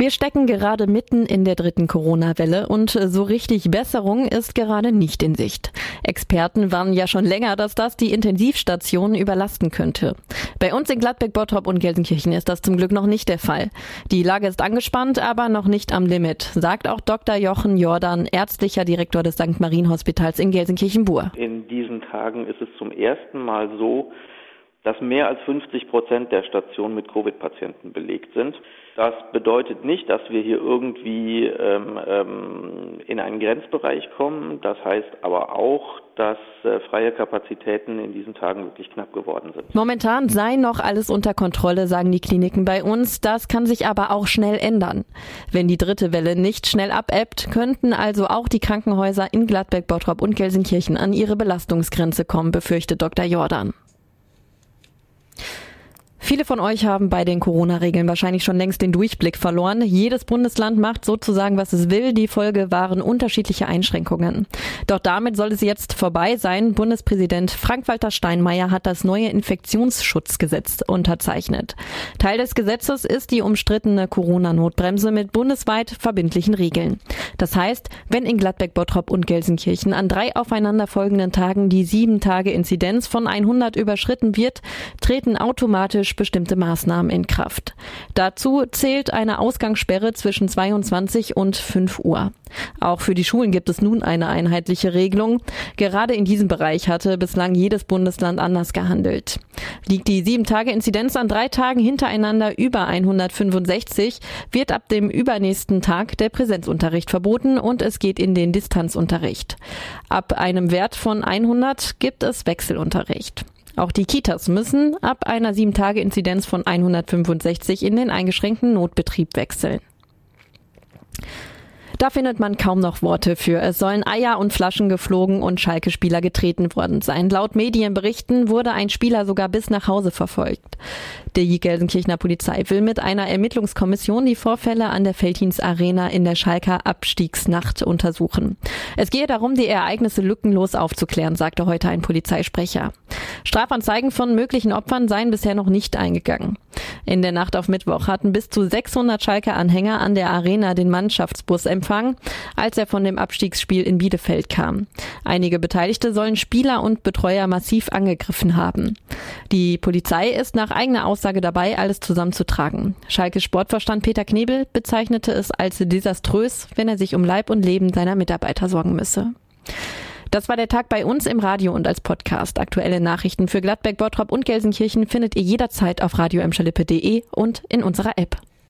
Wir stecken gerade mitten in der dritten Corona-Welle und so richtig Besserung ist gerade nicht in Sicht. Experten warnen ja schon länger, dass das die Intensivstationen überlasten könnte. Bei uns in Gladbeck, Bottrop und Gelsenkirchen ist das zum Glück noch nicht der Fall. Die Lage ist angespannt, aber noch nicht am Limit, sagt auch Dr. Jochen Jordan, ärztlicher Direktor des St. Marien Hospitals in Gelsenkirchen-Bur. In diesen Tagen ist es zum ersten Mal so, dass mehr als 50 Prozent der Stationen mit Covid-Patienten belegt sind. Das bedeutet nicht, dass wir hier irgendwie ähm, ähm, in einen Grenzbereich kommen. Das heißt aber auch, dass äh, freie Kapazitäten in diesen Tagen wirklich knapp geworden sind. Momentan sei noch alles unter Kontrolle, sagen die Kliniken bei uns. Das kann sich aber auch schnell ändern. Wenn die dritte Welle nicht schnell abebbt, könnten also auch die Krankenhäuser in Gladbeck, Bottrop und Gelsenkirchen an ihre Belastungsgrenze kommen, befürchtet Dr. Jordan. Viele von euch haben bei den Corona-Regeln wahrscheinlich schon längst den Durchblick verloren. Jedes Bundesland macht sozusagen, was es will. Die Folge waren unterschiedliche Einschränkungen. Doch damit soll es jetzt vorbei sein. Bundespräsident Frank-Walter Steinmeier hat das neue Infektionsschutzgesetz unterzeichnet. Teil des Gesetzes ist die umstrittene Corona-Notbremse mit bundesweit verbindlichen Regeln. Das heißt, wenn in Gladbeck, Bottrop und Gelsenkirchen an drei aufeinanderfolgenden Tagen die sieben Tage Inzidenz von 100 überschritten wird, treten automatisch bestimmte Maßnahmen in Kraft. Dazu zählt eine Ausgangssperre zwischen 22 und 5 Uhr. Auch für die Schulen gibt es nun eine einheitliche Regelung. Gerade in diesem Bereich hatte bislang jedes Bundesland anders gehandelt. Liegt die 7-Tage-Inzidenz an drei Tagen hintereinander über 165, wird ab dem übernächsten Tag der Präsenzunterricht verboten und es geht in den Distanzunterricht. Ab einem Wert von 100 gibt es Wechselunterricht. Auch die Kitas müssen ab einer 7-Tage-Inzidenz von 165 in den eingeschränkten Notbetrieb wechseln. Da findet man kaum noch Worte für. Es sollen Eier und Flaschen geflogen und Schalke-Spieler getreten worden sein. Laut Medienberichten wurde ein Spieler sogar bis nach Hause verfolgt. Die Gelsenkirchener Polizei will mit einer Ermittlungskommission die Vorfälle an der Feldhins Arena in der Schalker Abstiegsnacht untersuchen. Es gehe darum, die Ereignisse lückenlos aufzuklären, sagte heute ein Polizeisprecher. Strafanzeigen von möglichen Opfern seien bisher noch nicht eingegangen. In der Nacht auf Mittwoch hatten bis zu 600 Schalker Anhänger an der Arena den Mannschaftsbus empfangen, als er von dem Abstiegsspiel in Bielefeld kam. Einige Beteiligte sollen Spieler und Betreuer massiv angegriffen haben. Die Polizei ist nach eigener Aussage dabei, alles zusammenzutragen. Schalkes Sportverstand Peter Knebel bezeichnete es als desaströs, wenn er sich um Leib und Leben seiner Mitarbeiter sorgen müsse. Das war der Tag bei uns im Radio und als Podcast. Aktuelle Nachrichten für Gladbeck, Bottrop und Gelsenkirchen findet ihr jederzeit auf radio und in unserer App.